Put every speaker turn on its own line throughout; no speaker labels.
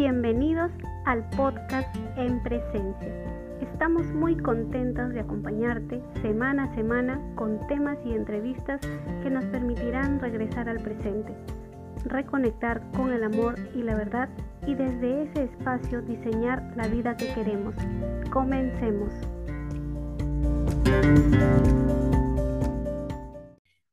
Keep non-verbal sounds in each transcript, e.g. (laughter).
Bienvenidos al podcast En Presencia. Estamos muy contentos de acompañarte semana a semana con temas y entrevistas que nos permitirán regresar al presente, reconectar con el amor y la verdad y desde ese espacio diseñar la vida que queremos. Comencemos.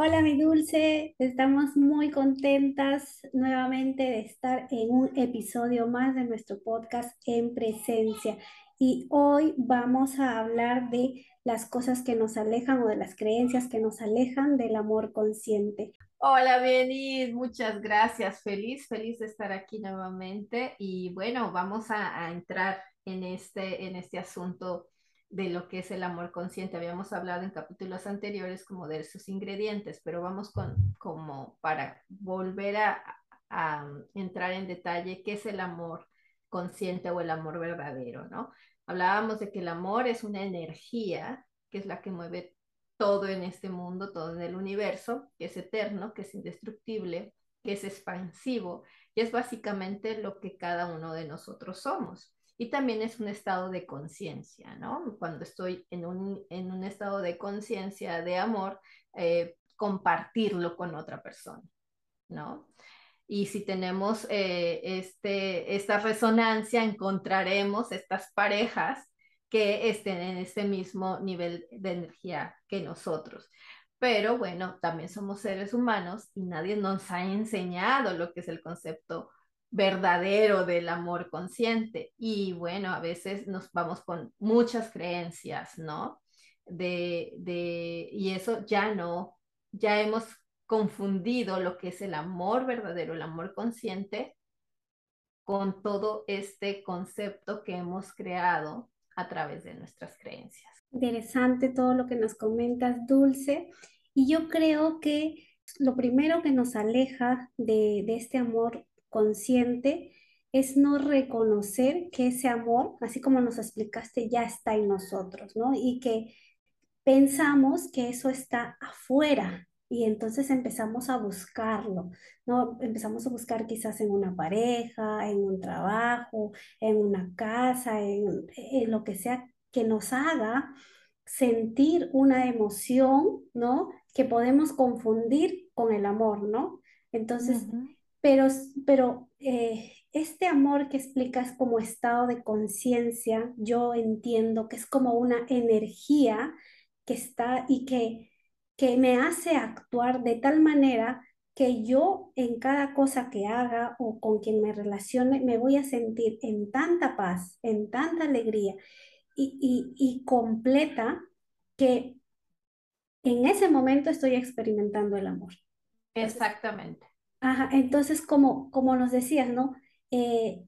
Hola mi dulce, estamos muy contentas nuevamente de estar en un episodio más de nuestro podcast en presencia. Y hoy vamos a hablar de las cosas que nos alejan o de las creencias que nos alejan del amor consciente.
Hola, Beni, muchas gracias. Feliz, feliz de estar aquí nuevamente. Y bueno, vamos a, a entrar en este, en este asunto de lo que es el amor consciente. Habíamos hablado en capítulos anteriores como de sus ingredientes, pero vamos con como para volver a, a entrar en detalle qué es el amor consciente o el amor verdadero, ¿no? Hablábamos de que el amor es una energía que es la que mueve todo en este mundo, todo en el universo, que es eterno, que es indestructible, que es expansivo y es básicamente lo que cada uno de nosotros somos y también es un estado de conciencia, ¿no? Cuando estoy en un, en un estado de conciencia, de amor, eh, compartirlo con otra persona, ¿no? Y si tenemos eh, este, esta resonancia, encontraremos estas parejas que estén en este mismo nivel de energía que nosotros. Pero bueno, también somos seres humanos y nadie nos ha enseñado lo que es el concepto verdadero del amor consciente. Y bueno, a veces nos vamos con muchas creencias, ¿no? De, de, y eso ya no, ya hemos confundido lo que es el amor verdadero, el amor consciente, con todo este concepto que hemos creado a través de nuestras creencias.
Interesante todo lo que nos comentas, Dulce. Y yo creo que lo primero que nos aleja de, de este amor consciente es no reconocer que ese amor, así como nos explicaste, ya está en nosotros, ¿no? Y que pensamos que eso está afuera y entonces empezamos a buscarlo, ¿no? Empezamos a buscar quizás en una pareja, en un trabajo, en una casa, en, lo que sea que nos haga sentir una emoción, ¿no? Que podemos confundir con el amor, ¿no? Entonces, pero, pero eh, este amor que explicas como estado de conciencia, yo entiendo que es como una energía que está y que, que me hace actuar de tal manera que yo en cada cosa que haga o con quien me relacione me voy a sentir en tanta paz, en tanta alegría y, y completa que en ese momento estoy experimentando el amor.
Exactamente.
Ajá, entonces, como, como nos decías, ¿no? Eh,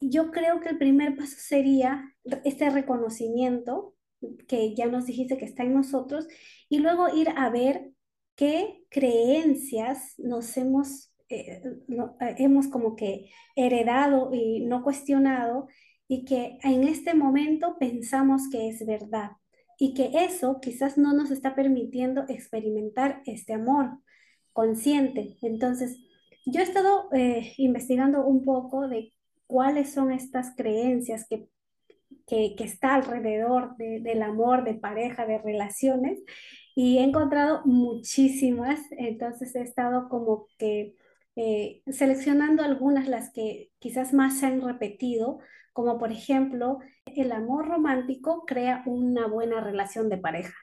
yo creo que el primer paso sería este reconocimiento que ya nos dijiste que está en nosotros y luego ir a ver qué creencias nos hemos, eh, eh, hemos como que heredado y no cuestionado y que en este momento pensamos que es verdad y que eso quizás no nos está permitiendo experimentar este amor consciente. Entonces, yo he estado eh, investigando un poco de cuáles son estas creencias que, que, está alrededor del amor, de pareja, de relaciones, y he encontrado muchísimas, entonces he estado como que eh, seleccionando algunas, las que quizás más se han repetido, como por ejemplo, el amor romántico crea una buena relación de pareja.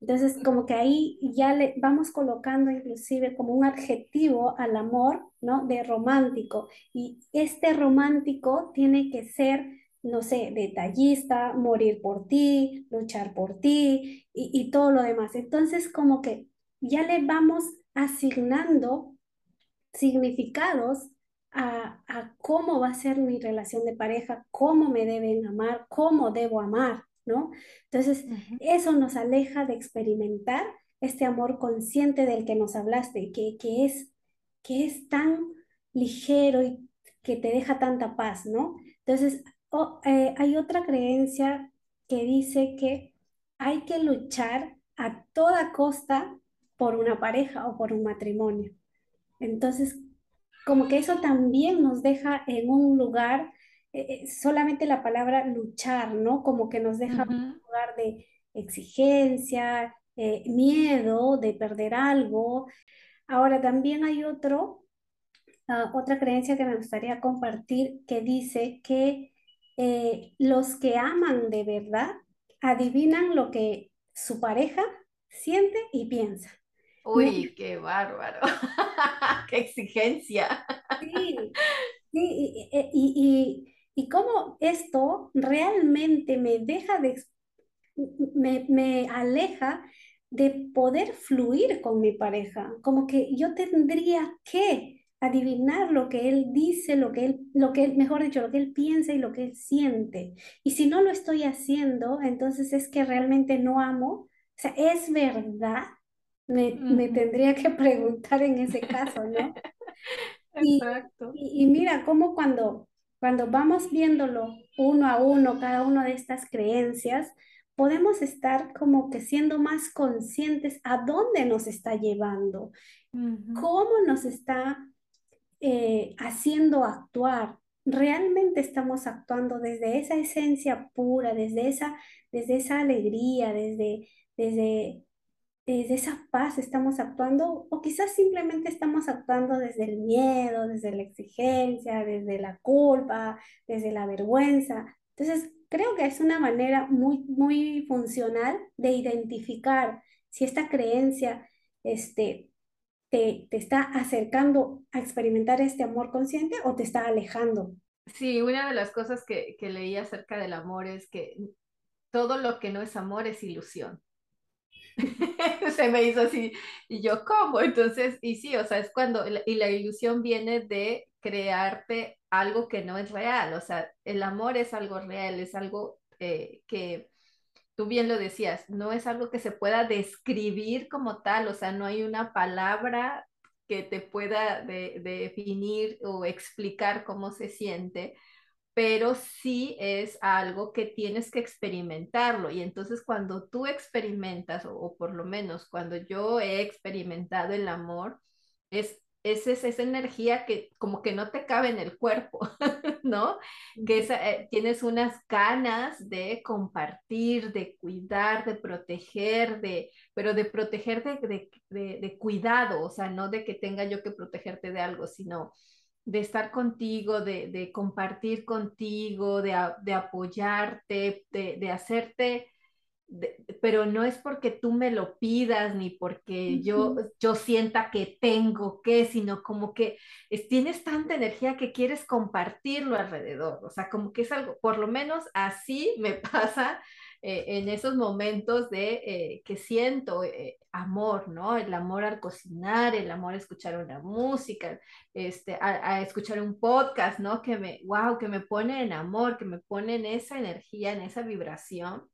Entonces, como que ahí ya le vamos colocando inclusive como un adjetivo al amor, ¿no? De romántico. Y este romántico tiene que ser, no sé, detallista, morir por ti, luchar por ti y, y todo lo demás. Entonces, como que ya le vamos asignando significados a, a, cómo va a ser mi relación de pareja, cómo me deben amar, cómo debo amar. ¿No? Entonces, eso nos aleja de experimentar este amor consciente del que nos hablaste, que, que, es, que es tan ligero y que te deja tanta paz, ¿no? Entonces, eh, hay otra creencia que dice que hay que luchar a toda costa por una pareja o por un matrimonio. Entonces, como que eso también nos deja en un lugar, eh, eh, solamente la palabra luchar, ¿no? Como que nos deja un lugar de exigencia, eh, miedo de perder algo. Ahora también hay otro, ah, otra creencia que me gustaría compartir que dice que eh, los que aman de verdad adivinan lo que su pareja siente y piensa.
Uy, qué bárbaro. (laughs) Qué exigencia.
sí, sí, y, y, y, y- cómo esto realmente me deja de, me, me aleja de poder fluir con mi pareja, como que yo tendría que adivinar lo que él dice, lo que él, lo que él, mejor dicho, lo que él piensa y lo que él siente. Y si no lo estoy haciendo, entonces es que realmente no amo. O sea, ¿es verdad? Me, me tendría que preguntar en ese caso, ¿no? (laughs)
Exacto.
y, y mira cómo cuando, cuando vamos viéndolo uno a uno, cada una de estas creencias, podemos estar como que siendo más conscientes a dónde nos está llevando,
Ujú.
cómo nos está eh, haciendo actuar. Realmente estamos actuando desde esa esencia pura, desde esa, desde esa alegría, desde, desde desde esa paz estamos actuando o quizás simplemente estamos actuando desde el miedo, desde la exigencia, desde la culpa, desde la vergüenza. Entonces, creo que es una manera muy, muy funcional de identificar si esta creencia este, te, te está acercando a experimentar este amor consciente o te está alejando.
Sí, una de las cosas que, que leí acerca del amor es que todo lo que no es amor es ilusión. (laughs) Se me hizo así, y yo, ¿cómo? Entonces, y sí, o sea, es cuando, y la ilusión viene de crearte algo que no es real, o sea, el amor es algo real, es algo eh, que tú bien lo decías, no es algo que se pueda describir como tal, o sea, no hay una palabra que te pueda de, de definir o explicar cómo se siente, pero sí es algo que tienes que experimentarlo. Y entonces cuando tú experimentas, o, o por lo menos cuando yo he experimentado el amor, es, es, es esa energía que como que no te cabe en el cuerpo, (laughs) ¿no? Que es, eh, tienes unas ganas de compartir, de cuidar, de proteger, de, pero de proteger de, de, de, de cuidado, o sea, no de que tenga yo que protegerte de algo, sino de estar contigo, de, de compartir contigo, de, de apoyarte, de, de hacerte, pero no es porque tú me lo pidas ni porque yo,
ujú,
yo sienta que tengo que, sino como que es- tienes tanta energía que quieres compartirlo alrededor. O sea, como que es algo, por lo menos así me (laughs) pasa eh, en esos momentos de eh, que siento eh, amor, ¿no? El amor al cocinar, el amor a escuchar una música, este, a, a escuchar un podcast, ¿no? Que me, wow, que me pone en amor, que me pone en esa energía, en esa vibración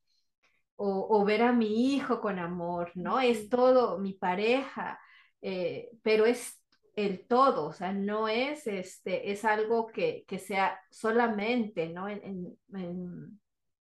o, o ver a mi hijo con amor, ¿no? Es todo mi pareja, eh, pero es el todo, o sea, no es, este, es algo que, que sea solamente, ¿no? En, en, en,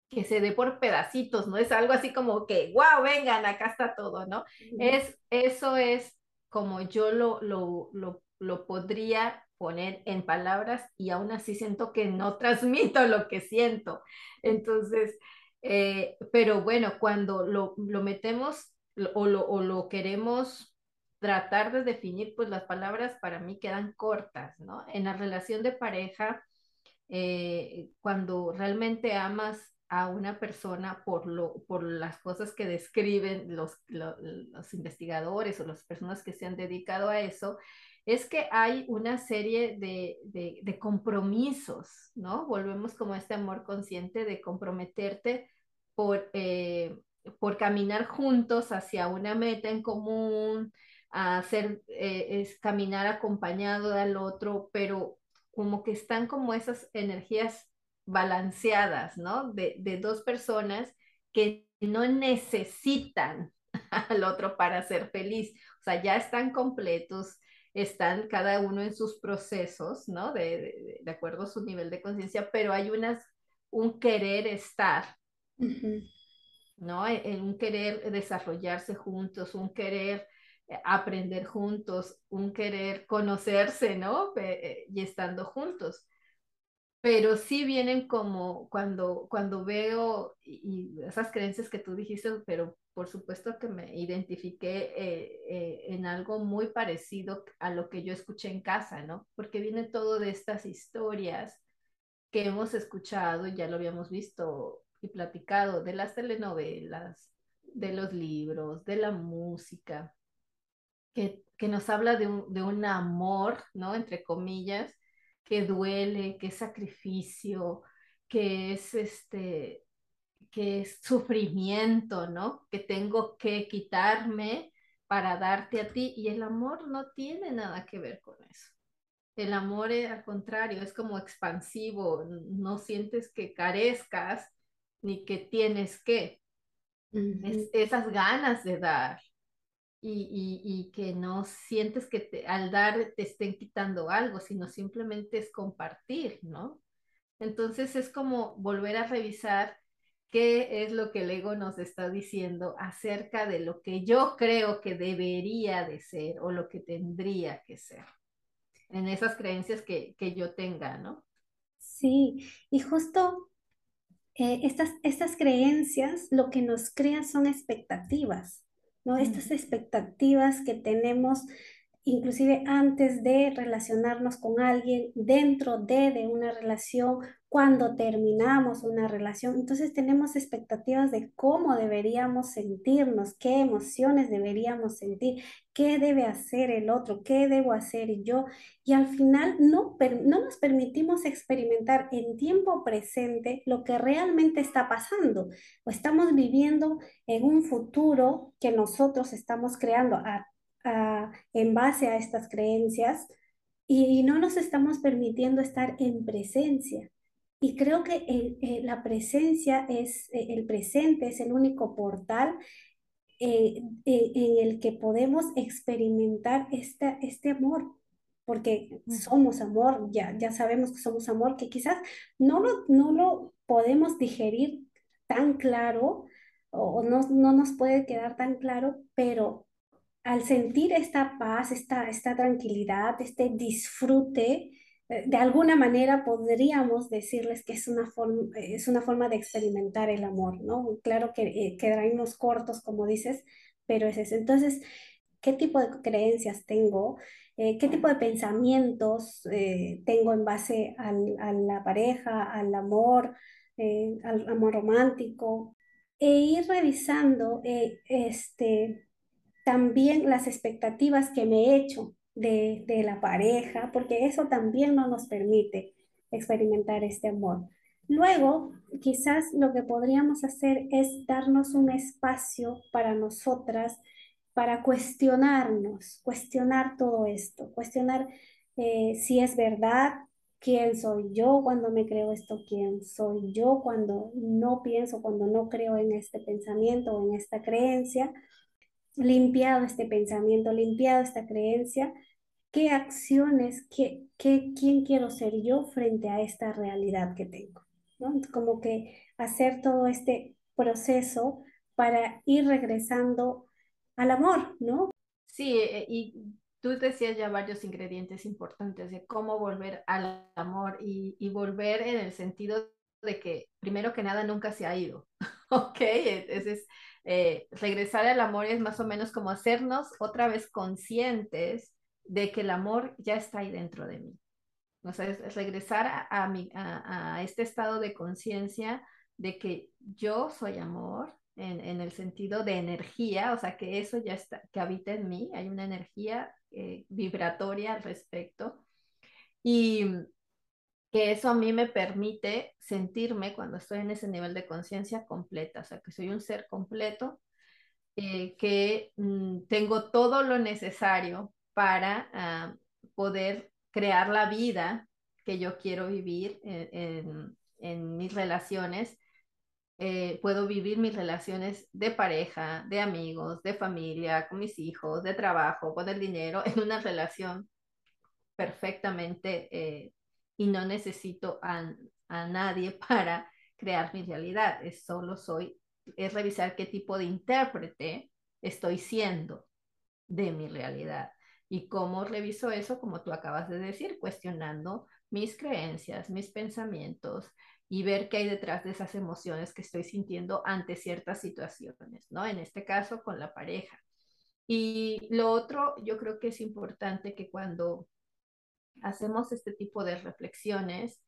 que se dé por pedacitos, no es algo así como que, wow, vengan, acá está todo, ¿no? Es, eso es como yo lo, lo, lo, lo podría poner en palabras y aún así siento que no (laughs) transmito lo que siento. Entonces, eh, pero bueno, cuando lo, lo metemos o, lo, o lo queremos tratar de definir, pues las palabras para mí quedan cortas, ¿no? En la relación de pareja eh, cuando realmente amas a una persona por, lo, por las cosas que describen los, lo, los investigadores o las personas que se han dedicado a eso, es que hay una serie de, de, de compromisos, ¿no? Volvemos como a este amor consciente de comprometerte por, eh, por caminar juntos hacia una meta en común, a hacer, eh, es caminar acompañado del otro, pero como que están como esas energías balanceadas, ¿no? De, de dos personas que no necesitan (laughs) al otro para ser feliz. O sea, ya están completos, están cada uno en sus procesos, ¿no? De, de, de acuerdo a su nivel de conciencia, pero hay unas, un querer estar. ¿no? En un querer desarrollarse juntos, un querer eh, aprender juntos, un querer conocerse, ¿no? Eh, y estando juntos. Pero sí vienen como cuando, cuando veo y, esas creencias que tú dijiste, pero por supuesto que me identifiqué eh, en algo muy parecido a lo que yo escuché en casa, ¿no? Porque viene todo de estas historias que hemos escuchado, ya lo habíamos visto y platicado, de las telenovelas, de los libros, de la música, que, que nos habla de un, de un amor, ¿no? Entre comillas, que duele, que es sacrificio, que es este, que es sufrimiento, ¿no? Que tengo que quitarme para darte a ti y el amor no tiene nada que ver con eso. El amor, es, al contrario, es como expansivo, no sientes que carezcas ni que tienes que. es, esas ganas de dar y, y, que no sientes que te, al dar te estén quitando algo, sino simplemente es compartir, ¿no? Entonces es como volver a revisar qué es lo que el ego nos está diciendo acerca de lo que yo creo que debería de ser o lo que tendría que ser en esas creencias que, que yo tenga, ¿no?
Sí, y justo eh, estas, estas creencias lo que nos crean son expectativas, ¿no? Estas expectativas que tenemos inclusive antes de relacionarnos con alguien, dentro de, de una relación, cuando terminamos una relación. Entonces tenemos expectativas de cómo deberíamos sentirnos, qué emociones deberíamos sentir, qué debe hacer el otro, qué debo hacer yo. Y al final no, no nos permitimos experimentar en tiempo presente lo que realmente está pasando o estamos viviendo en un futuro que nosotros estamos creando en base a estas creencias y no nos estamos permitiendo estar en presencia. Y creo que la presencia es, eh, el presente es el único portal eh, eh, en el que podemos experimentar esta, este amor, porque somos amor, ya, ya sabemos que somos amor, que quizás no lo, no lo podemos digerir tan claro o no, no nos puede quedar tan claro, pero al sentir esta paz, esta, esta tranquilidad, este disfrute, eh, de alguna manera podríamos decirles que es una forma, es una forma de experimentar el amor, ¿no? Claro que eh, quedaremos cortos, como dices, pero es eso. Entonces, ¿qué tipo de creencias tengo? Eh, ¿Qué tipo de pensamientos tengo en base al, a la pareja, al amor, al amor romántico? E ir revisando este, también las expectativas que me he hecho de, de la pareja, porque eso también no nos permite experimentar este amor. Luego, quizás lo que podríamos hacer es darnos un espacio para nosotras, para cuestionarnos, cuestionar todo esto, cuestionar eh, si es verdad, quién soy yo cuando me creo esto, quién soy yo cuando no pienso, cuando no creo en este pensamiento o en esta creencia, limpiado este pensamiento, limpiado esta creencia, qué acciones, qué, qué, quién quiero ser yo frente a esta realidad que tengo. ¿no? Como que hacer todo este proceso para ir regresando al amor, ¿no?
Sí, eh, y tú decías ya varios ingredientes importantes de cómo volver al amor y, y volver en el sentido de que primero que nada nunca se ha ido, (laughs) ¿ok? Ese es eh, regresar al amor es más o menos como hacernos otra vez conscientes de que el amor ya está ahí dentro de mí. O sea, es, regresar a, a, a, este estado de conciencia de que yo soy amor en, en, el sentido de energía, o sea, que eso ya está, que habita en mí, hay una energía eh, vibratoria al respecto. Y, que eso a mí me permite sentirme cuando estoy en ese nivel de conciencia completa, o sea, que soy un ser completo, eh, que mm, tengo todo lo necesario para ah, poder crear la vida que yo quiero vivir en, en, mis relaciones. Eh, puedo vivir mis relaciones de pareja, de amigos, de familia, con mis hijos, de trabajo, con el dinero, (laughs) en una relación perfectamente eh, y no necesito a, a nadie (laughs) para crear mi realidad. Es solo soy, es revisar qué tipo de intérprete estoy siendo. de mi realidad. ¿Y cómo reviso eso? Como tú acabas de decir, cuestionando mis creencias, mis pensamientos y ver qué hay detrás de esas emociones que estoy sintiendo ante ciertas situaciones, ¿no? En este caso, con la pareja. Y lo otro, yo creo que es importante que cuando hacemos este tipo de reflexiones,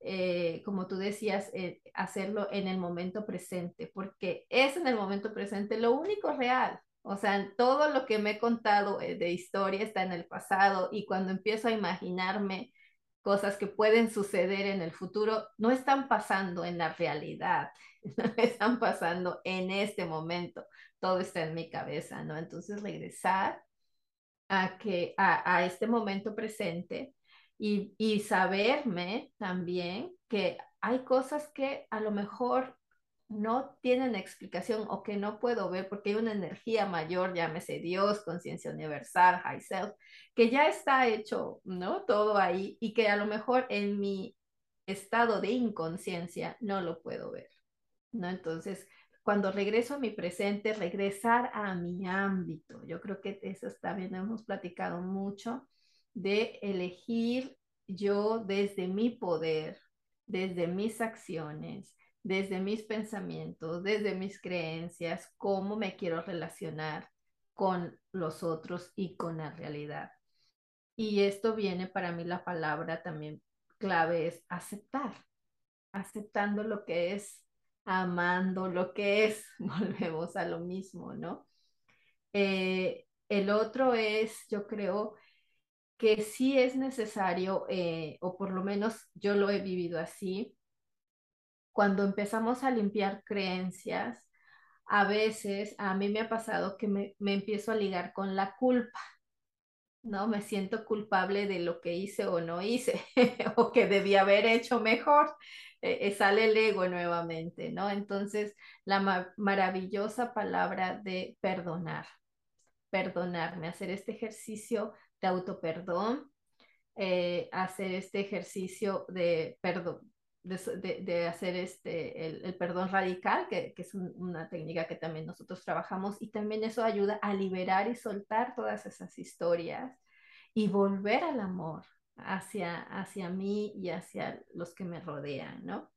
eh, como tú decías, eh, hacerlo en el momento presente, porque es en el momento presente lo único real. O sea, todo lo que me he contado eh, de historia está en el pasado y cuando empiezo a imaginarme cosas que pueden suceder en el futuro, no están pasando en la realidad, (laughs) están pasando en este momento. Todo está en mi cabeza, ¿no? Entonces regresar a, que, a, a este momento presente y, y saberme también que hay cosas que a lo mejor no tienen explicación o que no puedo ver porque hay una energía mayor, llámese Dios, conciencia universal, high self, que ya está hecho, ¿no? Todo ahí y que a lo mejor en mi estado de inconsciencia no lo puedo ver, ¿no? Entonces, cuando regreso a mi presente, regresar a mi ámbito. Yo creo que eso también hemos platicado mucho de elegir yo desde mi poder, desde mis acciones, desde mis pensamientos, desde mis creencias, cómo me quiero relacionar con los otros y con la realidad. Y esto viene para mí la palabra también clave es aceptar, aceptando lo que es, amando lo que es, (laughs) volvemos a lo mismo, ¿no? Eh, el otro es, yo creo, que sí es necesario, eh, o por lo menos yo lo he vivido así, cuando empezamos a limpiar creencias, a veces a mí me ha pasado que me, empiezo a ligar con la culpa, ¿no? Me siento culpable de lo que hice o no hice, (laughs) o que debía haber hecho mejor. Eh, eh, sale el ego nuevamente, ¿no? Entonces, la maravillosa palabra de perdonar, perdonarme, hacer este ejercicio de autoperdón, eh, hacer este ejercicio de perdón, de, hacer este, el, perdón radical, que, es una técnica que también nosotros trabajamos, y también eso ayuda a liberar y soltar todas esas historias y volver al amor hacia, hacia mí y hacia los que me rodean, ¿no?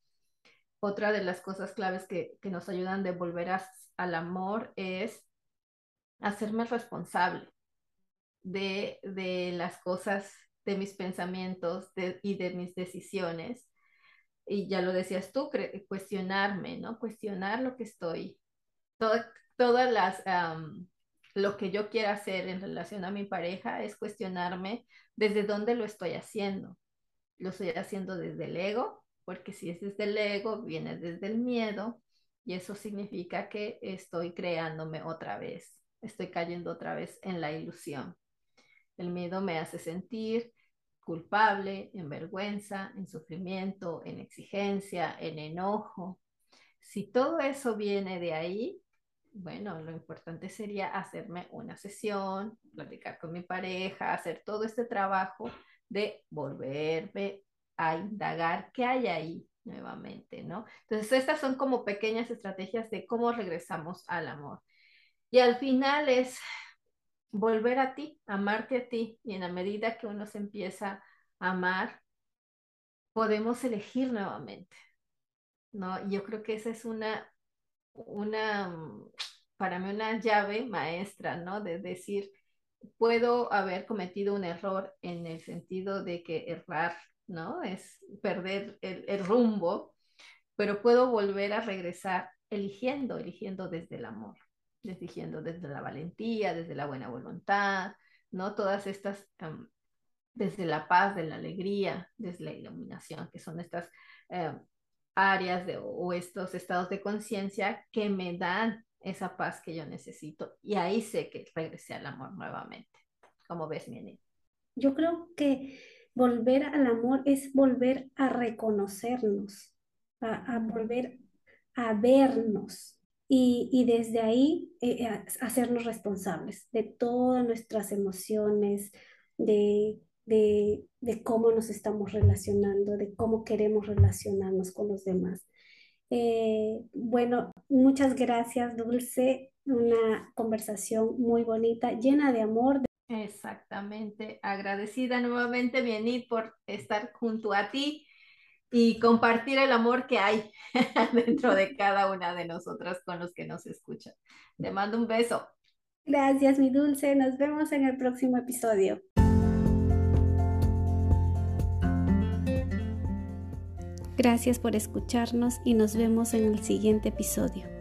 Otra de las cosas claves que, nos ayudan de volver al amor es hacerme responsable de, las cosas, de mis pensamientos y de mis decisiones y ya lo decías tú, cuestionarme, ¿no? Cuestionar lo que estoy, todas las, lo que yo quiera hacer en relación a mi pareja es cuestionarme desde dónde lo estoy haciendo. Lo estoy haciendo desde el ego, porque si es desde el ego, viene desde el miedo, y eso significa que estoy creándome otra vez, estoy cayendo otra vez en la ilusión. El miedo me hace sentir culpable, en vergüenza, en sufrimiento, en exigencia, en enojo. Si todo eso viene de ahí, bueno, lo importante sería hacerme una sesión, platicar con mi pareja, hacer todo este trabajo de volverme a indagar qué hay ahí nuevamente, ¿no? Entonces, estas son como pequeñas estrategias de cómo regresamos al amor. Y al final es volver a ti, amarte a ti. Y en la medida que uno se empieza a amar, podemos elegir nuevamente. ¿no? Yo creo que esa es una, una, para mí una llave maestra, ¿no? De decir, puedo haber cometido un error en el sentido de que errar, ¿no? Es perder el, el rumbo, pero puedo volver a regresar eligiendo, eligiendo desde el amor dirigiendo desde la valentía, desde la buena voluntad, ¿no? Todas estas, desde la paz, de la alegría, desde la iluminación, que son estas em, áreas de, o estos estados de conciencia que me dan esa paz que yo necesito. Y ahí sé que regresé al amor nuevamente. como ves, Mieni?
Yo creo que volver al amor es volver a reconocernos, a volver a vernos, y, desde ahí eh, eh, hacernos responsables de todas nuestras emociones, de, cómo nos estamos relacionando, de cómo queremos relacionarnos con los demás. Eh, bueno, muchas gracias, Dulce. una conversación muy bonita, llena de amor.
Exactamente. Agradecida nuevamente, Bienit, por estar junto a ti y compartir el amor que hay (laughs) dentro de cada una de nosotras con los que nos escuchan. Te mando un beso.
Gracias, mi dulce. Nos vemos en el próximo episodio. Gracias por escucharnos y nos vemos en el siguiente episodio.